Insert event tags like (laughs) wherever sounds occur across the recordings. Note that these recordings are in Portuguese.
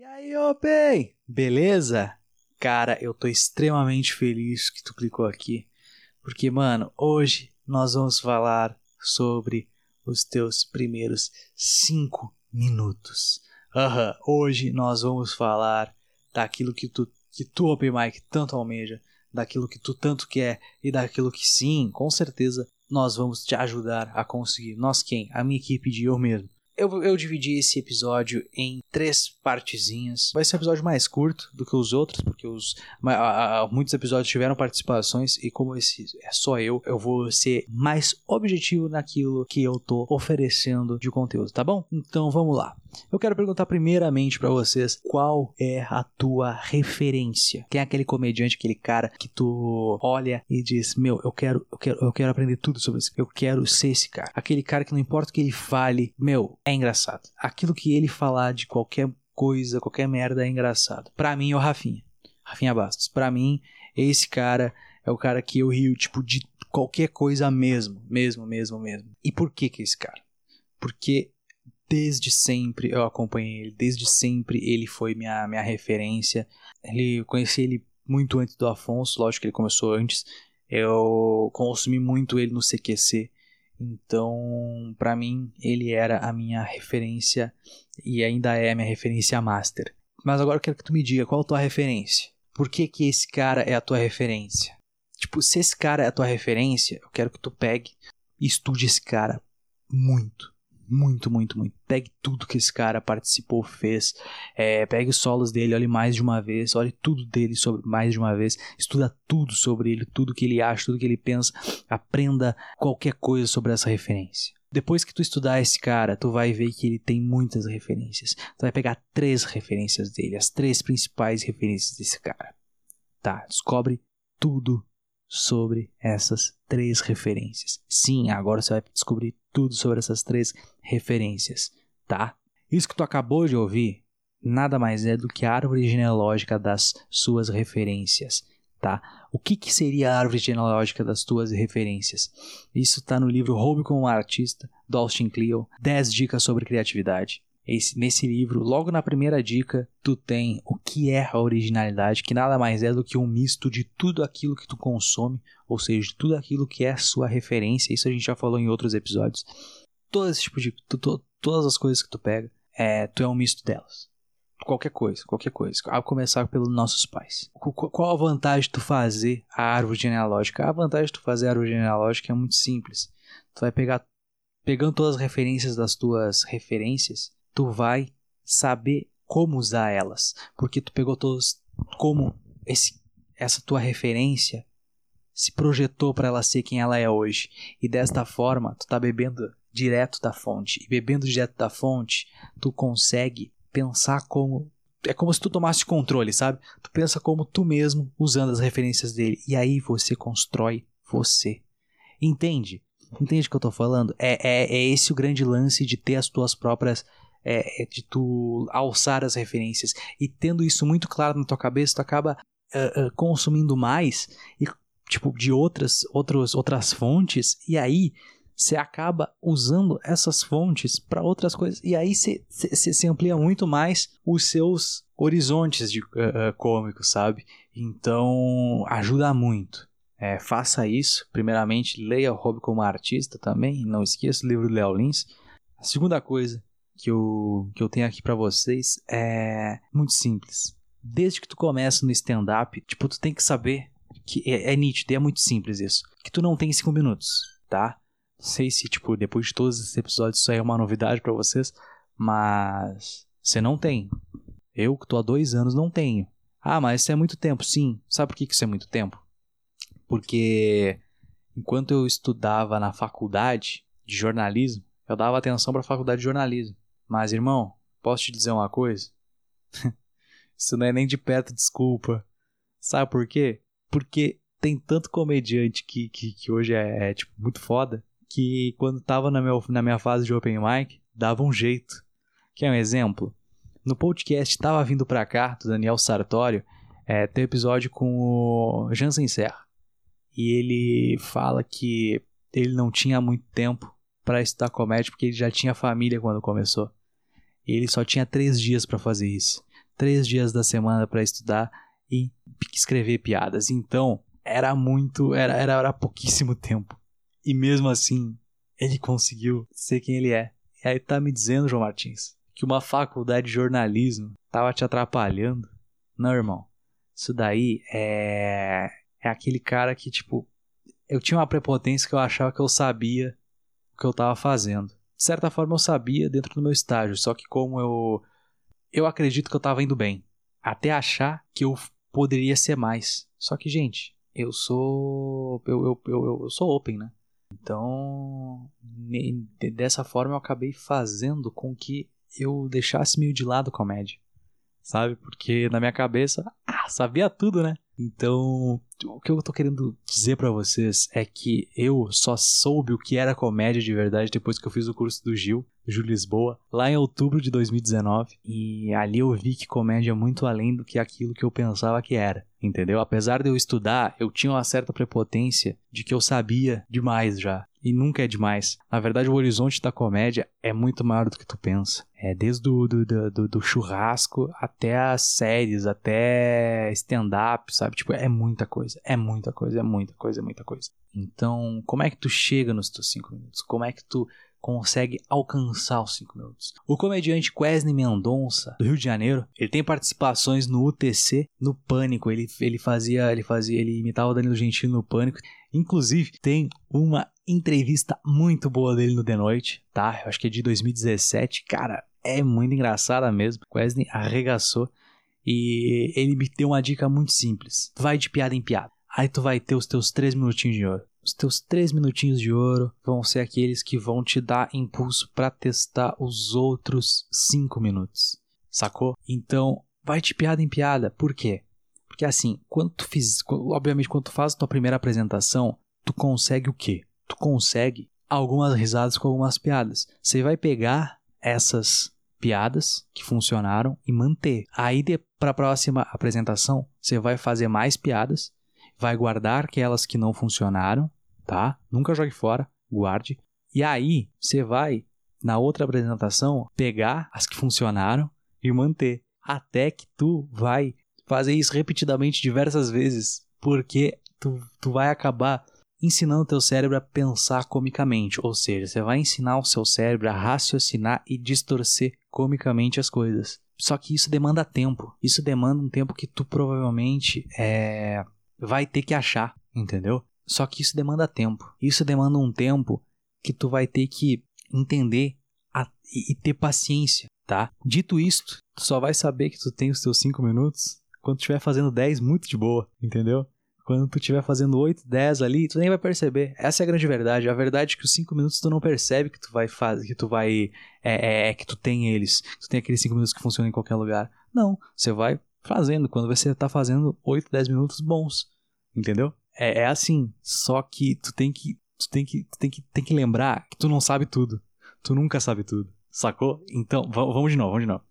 E aí, Open? Beleza? Cara, eu tô extremamente feliz que tu clicou aqui. Porque, mano, hoje nós vamos falar sobre os teus primeiros 5 minutos. Aham, hoje nós vamos falar daquilo que tu, que tu, Open Mike, tanto almeja, daquilo que tu tanto quer e daquilo que sim, com certeza, nós vamos te ajudar a conseguir. Nós quem? A minha equipe de eu mesmo eu, eu dividi esse episódio em três partezinhas. Vai ser um episódio mais curto do que os outros, porque os, a, a, muitos episódios tiveram participações e como esse é só eu, eu vou ser mais objetivo naquilo que eu tô oferecendo de conteúdo, tá bom? Então vamos lá. Eu quero perguntar primeiramente para vocês qual é a tua referência. Quem é aquele comediante, aquele cara que tu olha e diz: "Meu, eu quero, eu quero, eu quero aprender tudo sobre isso. Eu quero ser esse cara". Aquele cara que não importa o que ele fale, meu, é engraçado. Aquilo que ele falar de qualquer coisa, qualquer merda é engraçado. Para mim é o Rafinha. Rafinha Bastos. Para mim, esse cara é o cara que eu rio tipo de qualquer coisa mesmo, mesmo, mesmo, mesmo. E por que que é esse cara? Porque desde sempre eu acompanhei ele, desde sempre ele foi minha, minha referência. Ele, eu conheci ele muito antes do Afonso, lógico que ele começou antes. Eu consumi muito ele no CQC. Então, para mim, ele era a minha referência e ainda é a minha referência master. Mas agora eu quero que tu me diga qual a tua referência. Por que que esse cara é a tua referência? Tipo, se esse cara é a tua referência, eu quero que tu pegue e estude esse cara muito muito, muito, muito. Pegue tudo que esse cara participou, fez. É, pegue os solos dele, olhe mais de uma vez, olhe tudo dele sobre mais de uma vez. Estuda tudo sobre ele, tudo que ele acha, tudo que ele pensa. Aprenda qualquer coisa sobre essa referência. Depois que tu estudar esse cara, tu vai ver que ele tem muitas referências. Tu vai pegar três referências dele, as três principais referências desse cara. Tá, descobre tudo sobre essas três referências. Sim, agora você vai descobrir tudo sobre essas três referências, tá? Isso que tu acabou de ouvir nada mais é do que a árvore genealógica das suas referências, tá? O que, que seria a árvore genealógica das tuas referências? Isso está no livro Roube como Artista, do Austin Kleon, 10 dicas sobre criatividade. Esse, nesse livro, logo na primeira dica, tu tem o que é a originalidade, que nada mais é do que um misto de tudo aquilo que tu consome, ou seja, de tudo aquilo que é sua referência. Isso a gente já falou em outros episódios. Todo esse tipo de. Tu, tu, todas as coisas que tu pega, é, tu é um misto delas. Qualquer coisa, qualquer coisa. A começar pelos nossos pais. Qual a vantagem de tu fazer a árvore genealógica? A vantagem de tu fazer a árvore genealógica é muito simples. Tu vai pegar, pegando todas as referências das tuas referências, tu vai saber como usar elas, porque tu pegou todos como esse, essa tua referência se projetou para ela ser quem ela é hoje. E desta forma, tu tá bebendo direto da fonte. E bebendo direto da fonte, tu consegue pensar como é como se tu tomasse controle, sabe? Tu pensa como tu mesmo usando as referências dele e aí você constrói você. Entende? Entende o que eu tô falando? É, é, é esse o grande lance de ter as tuas próprias é, é, de tu alçar as referências. E tendo isso muito claro na tua cabeça, tu acaba uh, uh, consumindo mais e tipo de outras outros, outras fontes e aí você acaba usando essas fontes para outras coisas e aí você amplia muito mais os seus horizontes de uh, cômicos, sabe? Então ajuda muito. É, faça isso. Primeiramente, leia o Hobby como artista também. Não esqueça o livro do Léo Lins. A segunda coisa, que eu, que eu tenho aqui para vocês é muito simples. Desde que tu começa no stand-up, tipo, tu tem que saber que é, é nítido, é muito simples isso. Que tu não tem cinco minutos, tá? Não sei se, tipo, depois de todos esses episódios isso aí é uma novidade para vocês, mas você não tem. Eu, que tô há dois anos, não tenho. Ah, mas isso é muito tempo. Sim. Sabe por que isso é muito tempo? Porque enquanto eu estudava na faculdade de jornalismo, eu dava atenção para a faculdade de jornalismo. Mas, irmão, posso te dizer uma coisa? (laughs) Isso não é nem de perto desculpa. Sabe por quê? Porque tem tanto comediante que, que, que hoje é, é, tipo, muito foda, que quando tava na, meu, na minha fase de open mic, dava um jeito. Quer um exemplo? No podcast Tava Vindo Pra Cá, do Daniel Sartório, é, tem um episódio com o Jansen Serra. E ele fala que ele não tinha muito tempo para estudar comédia porque ele já tinha família quando começou. Ele só tinha três dias para fazer isso. três dias da semana para estudar e escrever piadas. Então, era muito, era, era, era pouquíssimo tempo. E mesmo assim, ele conseguiu ser quem ele é. E aí tá me dizendo, João Martins, que uma faculdade de jornalismo tava te atrapalhando? Não, irmão. Isso daí é é aquele cara que tipo eu tinha uma prepotência que eu achava que eu sabia o que eu tava fazendo. De certa forma eu sabia dentro do meu estágio, só que como eu eu acredito que eu tava indo bem, até achar que eu poderia ser mais. Só que, gente, eu sou eu, eu, eu, eu sou open, né? Então, dessa forma eu acabei fazendo com que eu deixasse meio de lado comédia, sabe? Porque na minha cabeça, ah, sabia tudo, né? Então, o que eu tô querendo dizer para vocês é que eu só soube o que era comédia de verdade depois que eu fiz o curso do Gil, Gil Lisboa, lá em outubro de 2019. E ali eu vi que comédia é muito além do que aquilo que eu pensava que era, entendeu? Apesar de eu estudar, eu tinha uma certa prepotência de que eu sabia demais já e nunca é demais. Na verdade, o horizonte da comédia é muito maior do que tu pensa. É desde do, do, do, do churrasco até as séries, até stand-up, sabe? Tipo, é muita coisa, é muita coisa, é muita coisa, é muita coisa. Então, como é que tu chega nos teus cinco minutos? Como é que tu consegue alcançar os 5 minutos. O comediante Quesney Mendonça, do Rio de Janeiro, ele tem participações no UTC, no Pânico. Ele, ele fazia, ele fazia, ele imitava o Danilo Gentili no Pânico. Inclusive, tem uma entrevista muito boa dele no The Noite, tá? Eu acho que é de 2017. Cara, é muito engraçada mesmo. Wesley arregaçou. E ele me deu uma dica muito simples. Vai de piada em piada. Aí tu vai ter os teus três minutinhos de ouro. Os teus três minutinhos de ouro vão ser aqueles que vão te dar impulso para testar os outros cinco minutos. Sacou? Então, vai de piada em piada. Por quê? Porque assim, quando tu fiz, obviamente quando tu faz a tua primeira apresentação, tu consegue o quê? Tu consegue algumas risadas com algumas piadas. Você vai pegar essas piadas que funcionaram e manter. Aí para a próxima apresentação, você vai fazer mais piadas, vai guardar aquelas que não funcionaram, tá? Nunca jogue fora, guarde. E aí você vai na outra apresentação pegar as que funcionaram e manter até que tu vai fazer isso repetidamente diversas vezes, porque tu, tu vai acabar ensinando o teu cérebro a pensar comicamente, ou seja, você vai ensinar o seu cérebro a raciocinar e distorcer comicamente as coisas. Só que isso demanda tempo. Isso demanda um tempo que tu provavelmente é, vai ter que achar, entendeu? Só que isso demanda tempo. Isso demanda um tempo que tu vai ter que entender a, e, e ter paciência, tá? Dito isto, tu só vai saber que tu tem os teus 5 minutos quando estiver fazendo 10 muito de boa, entendeu? Quando tu estiver fazendo 8, 10 ali, tu nem vai perceber. Essa é a grande verdade. A verdade é que os 5 minutos tu não percebe que tu vai fazer, que tu vai. É, é, é, que tu tem eles. Tu tem aqueles 5 minutos que funcionam em qualquer lugar. Não. Você vai fazendo. Quando você tá fazendo 8, 10 minutos bons. Entendeu? É, é assim. Só que tu tem que. Tu tem que, tu tem que, tem que lembrar que tu não sabe tudo. Tu nunca sabe tudo. Sacou? Então, vamos de novo, vamos de novo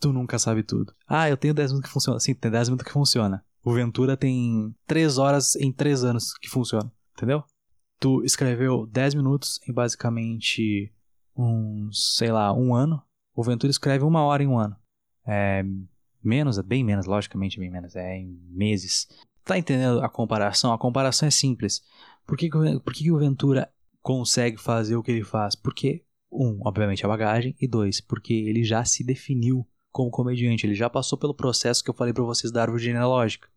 tu nunca sabe tudo. Ah, eu tenho 10 minutos que funciona. Sim, tem 10 minutos que funciona. O Ventura tem 3 horas em 3 anos que funciona. Entendeu? Tu escreveu 10 minutos em basicamente uns, sei lá, um ano. O Ventura escreve uma hora em um ano. É menos, é bem menos, logicamente bem menos. É em meses. Tá entendendo a comparação? A comparação é simples. Por que, por que o Ventura consegue fazer o que ele faz? Porque, um, obviamente a bagagem, e dois, porque ele já se definiu como comediante. Ele já passou pelo processo que eu falei para vocês da árvore genealógica.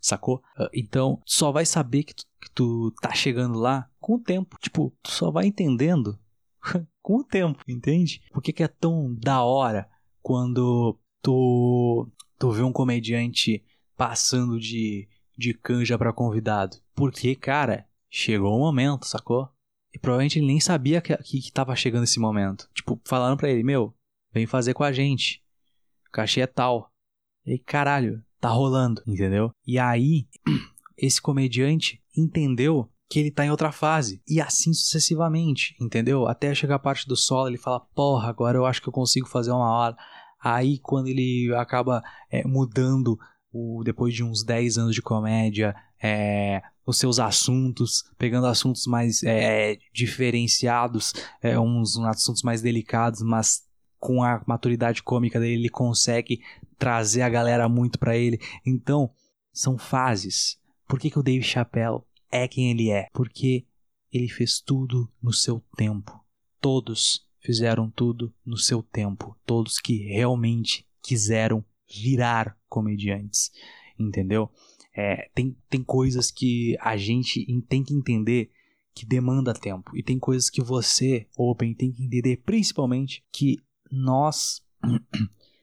Sacou? Ah, então, só vai saber que tu, que tu tá chegando lá com o tempo. Tipo, tu só vai entendendo (laughs) com o tempo, entende? Por que, que é tão da hora quando tu, tu vê um comediante passando de, de canja para convidado? Porque, cara, chegou o momento, sacou? E provavelmente ele nem sabia que, que, que tava chegando esse momento. Tipo, falaram para ele, meu, vem fazer com a gente o cachê é tal. E caralho, tá rolando, entendeu? E aí, (clears throat) esse comediante entendeu que ele tá em outra fase. E assim sucessivamente, entendeu? Até chegar a parte do solo, ele fala, porra, agora eu acho que eu consigo fazer uma hora. Aí, quando ele acaba é, mudando, o, depois de uns 10 anos de comédia, é, os seus assuntos, pegando assuntos mais é, diferenciados, é, uns, uns assuntos mais delicados, mas com a maturidade cômica dele, ele consegue trazer a galera muito para ele. Então, são fases. Por que, que o Dave Chappelle é quem ele é? Porque ele fez tudo no seu tempo. Todos fizeram tudo no seu tempo. Todos que realmente quiseram virar comediantes. Entendeu? É, tem, tem coisas que a gente tem que entender que demanda tempo. E tem coisas que você, Open, tem que entender, principalmente, que nós,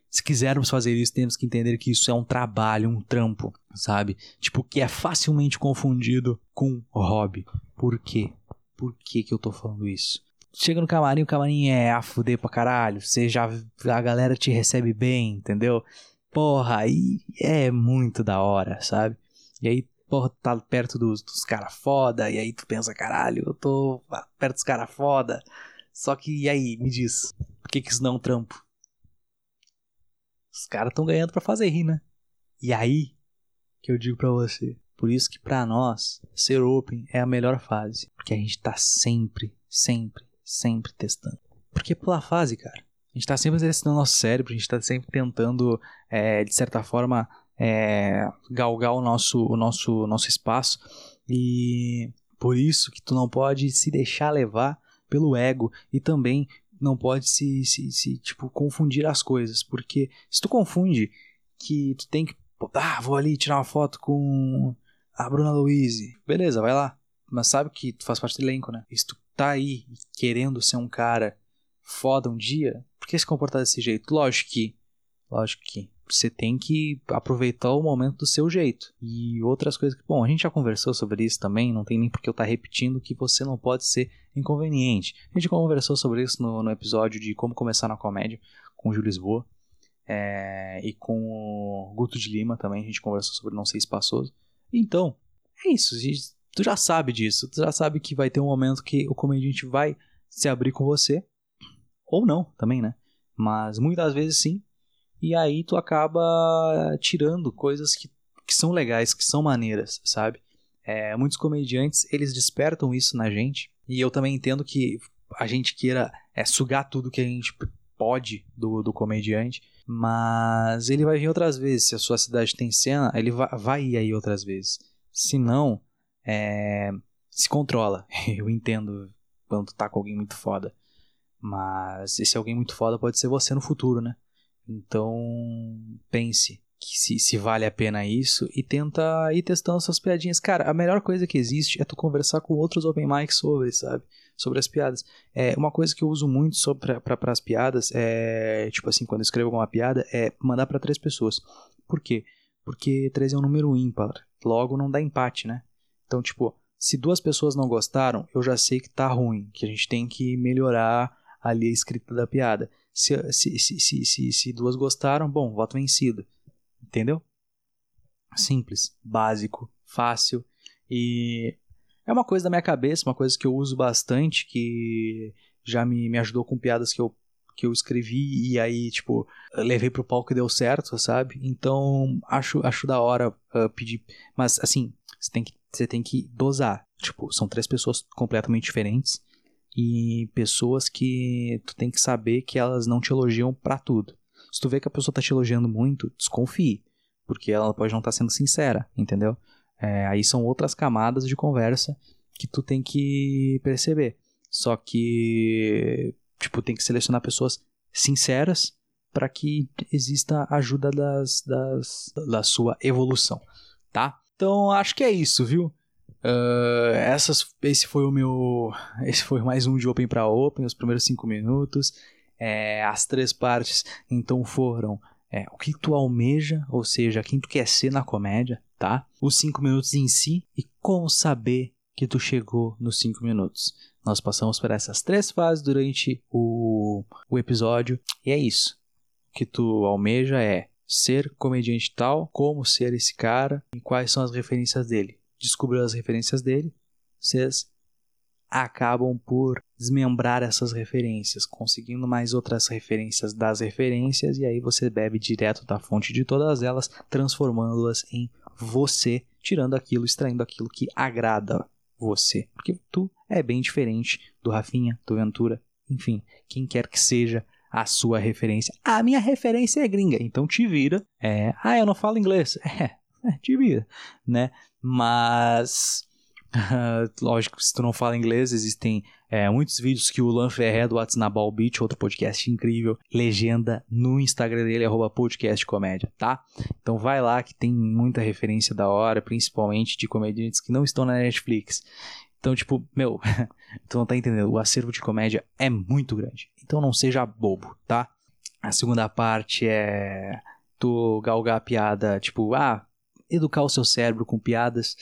se quisermos fazer isso, temos que entender que isso é um trabalho, um trampo, sabe? Tipo, que é facilmente confundido com hobby. Por quê? Por que, que eu tô falando isso? Chega no camarim, o camarim é a fuder pra caralho. Você já. A galera te recebe bem, entendeu? Porra, aí é muito da hora, sabe? E aí, porra, tá perto dos, dos caras foda, e aí tu pensa, caralho, eu tô perto dos caras foda. Só que, e aí, me diz, por que, que isso não é um trampo? Os caras estão ganhando para fazer rir, né? E aí que eu digo para você, por isso que para nós ser open é a melhor fase, porque a gente tá sempre, sempre, sempre testando. Porque pela fase, cara, a gente tá sempre exercitando nosso cérebro, a gente tá sempre tentando, é, de certa forma, é, galgar o nosso, o nosso, o nosso espaço e por isso que tu não pode se deixar levar pelo ego e também não pode se, se, se, tipo, confundir as coisas. Porque se tu confunde que tu tem que. Ah, vou ali tirar uma foto com a Bruna Louise. Beleza, vai lá. Mas sabe que tu faz parte do elenco, né? E se tu tá aí querendo ser um cara foda um dia, por que se comportar desse jeito? Lógico que. Lógico que você tem que aproveitar o momento do seu jeito. E outras coisas que, bom, a gente já conversou sobre isso também, não tem nem porque eu estar tá repetindo que você não pode ser inconveniente. A gente conversou sobre isso no, no episódio de como começar na comédia com o Júlio Lisboa. É, e com o Guto de Lima também, a gente conversou sobre não ser espaçoso. Então, é isso, tu já sabe disso, tu já sabe que vai ter um momento que o comediante vai se abrir com você, ou não também, né? Mas muitas vezes sim, e aí tu acaba tirando coisas que, que são legais, que são maneiras, sabe? É, muitos comediantes, eles despertam isso na gente, e eu também entendo que a gente queira é, sugar tudo que a gente pode do, do comediante, mas ele vai vir outras vezes. Se a sua cidade tem cena, ele vai, vai ir aí outras vezes. Se não, é, se controla. (laughs) Eu entendo quando tu tá com alguém muito foda. Mas esse alguém muito foda pode ser você no futuro, né? Então, pense que se, se vale a pena isso e tenta ir testando suas piadinhas. Cara, a melhor coisa que existe é tu conversar com outros open mics sobre, sabe? Sobre as piadas. É, uma coisa que eu uso muito para as piadas é, tipo assim, quando eu escrevo alguma piada, é mandar para três pessoas. Por quê? Porque três é um número ímpar. Logo não dá empate, né? Então, tipo, se duas pessoas não gostaram, eu já sei que tá ruim, que a gente tem que melhorar ali a escrita da piada. Se, se, se, se, se duas gostaram, bom, voto vencido. Entendeu? Simples, básico, fácil e é uma coisa da minha cabeça, uma coisa que eu uso bastante, que já me, me ajudou com piadas que eu, que eu escrevi e aí, tipo, levei pro palco e deu certo, sabe? Então, acho, acho da hora uh, pedir. Mas, assim, você tem, que, você tem que dosar. Tipo, são três pessoas completamente diferentes e pessoas que tu tem que saber que elas não te elogiam para tudo. Se tu vê que a pessoa tá te elogiando muito, desconfie, porque ela pode não estar tá sendo sincera, entendeu? É, aí são outras camadas de conversa que tu tem que perceber. Só que, tipo, tem que selecionar pessoas sinceras para que exista ajuda das, das, da sua evolução, tá? Então, acho que é isso, viu? Uh, essas, esse foi o meu. Esse foi mais um de Open para Open, os primeiros cinco minutos. É, as três partes então foram é, o que tu almeja, ou seja, quem tu quer ser na comédia, tá? Os cinco minutos em si e como saber que tu chegou nos cinco minutos. Nós passamos por essas três fases durante o, o episódio e é isso. O que tu almeja é ser comediante tal, como ser esse cara e quais são as referências dele descobriu as referências dele, vocês acabam por desmembrar essas referências, conseguindo mais outras referências das referências, e aí você bebe direto da fonte de todas elas, transformando-as em você, tirando aquilo, extraindo aquilo que agrada você. Porque tu é bem diferente do Rafinha, do Ventura, enfim, quem quer que seja a sua referência. A minha referência é gringa, então te vira. É, ah, eu não falo inglês. (laughs) É, é te vira, né? Mas (laughs) lógico, se tu não fala inglês, existem é, muitos vídeos que o Lan Ferré do What's na Ball Beach, outro podcast incrível, legenda no Instagram dele, arroba podcastcomédia, tá? Então vai lá que tem muita referência da hora, principalmente de comediantes que não estão na Netflix. Então, tipo, meu, (laughs) tu não tá entendendo, o acervo de comédia é muito grande. Então não seja bobo, tá? A segunda parte é tu galgar a piada, tipo, ah, educar o seu cérebro com piadas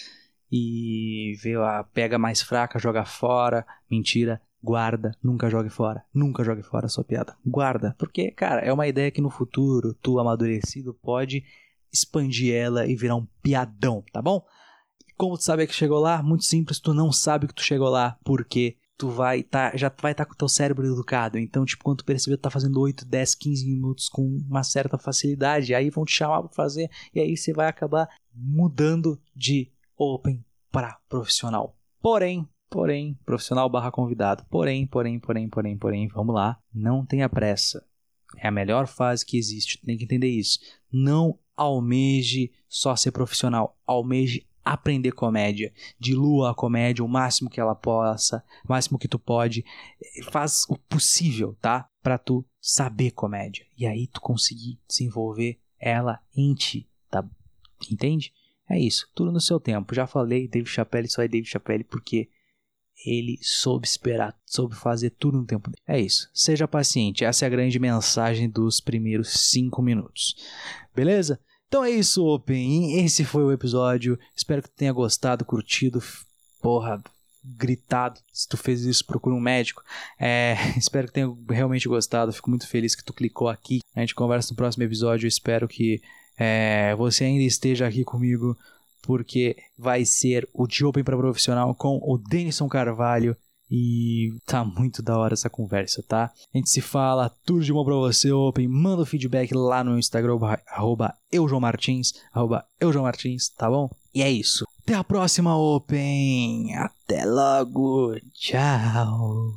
e vê a pega mais fraca, joga fora. Mentira, guarda, nunca jogue fora. Nunca jogue fora a sua piada. Guarda, porque, cara, é uma ideia que no futuro tu amadurecido pode expandir ela e virar um piadão, tá bom? Como tu sabe que chegou lá? Muito simples, tu não sabe que tu chegou lá, porque tu vai tá, já vai estar tá com o teu cérebro educado. Então, tipo, quando tu perceber, tu tá fazendo 8, 10, 15 minutos com uma certa facilidade, aí vão te chamar pra fazer, e aí você vai acabar mudando de open para profissional. Porém, porém, profissional barra convidado. Porém, porém, porém, porém, porém, vamos lá. Não tenha pressa. É a melhor fase que existe. Tem que entender isso. Não almeje só ser profissional. Almeje aprender comédia. Dilua a comédia o máximo que ela possa, o máximo que tu pode. Faz o possível, tá? Para tu saber comédia. E aí tu conseguir desenvolver ela em ti, tá? Entende? É isso, tudo no seu tempo. Já falei, Dave Chappelle só é Dave Chappelle porque ele soube esperar, soube fazer tudo no tempo dele. É isso, seja paciente. Essa é a grande mensagem dos primeiros cinco minutos. Beleza? Então é isso, Open. Esse foi o episódio. Espero que tu tenha gostado, curtido. Porra, gritado. Se tu fez isso, procura um médico. É, (laughs) espero que tenha realmente gostado. Fico muito feliz que tu clicou aqui. A gente conversa no próximo episódio. Espero que é, você ainda esteja aqui comigo, porque vai ser o de Open para Profissional com o Denison Carvalho. E tá muito da hora essa conversa, tá? A gente se fala, tudo de bom pra você, Open. Manda o feedback lá no Instagram, arroba eujomartins, arroba eujomartins, tá bom? E é isso. Até a próxima, Open. Até logo. Tchau.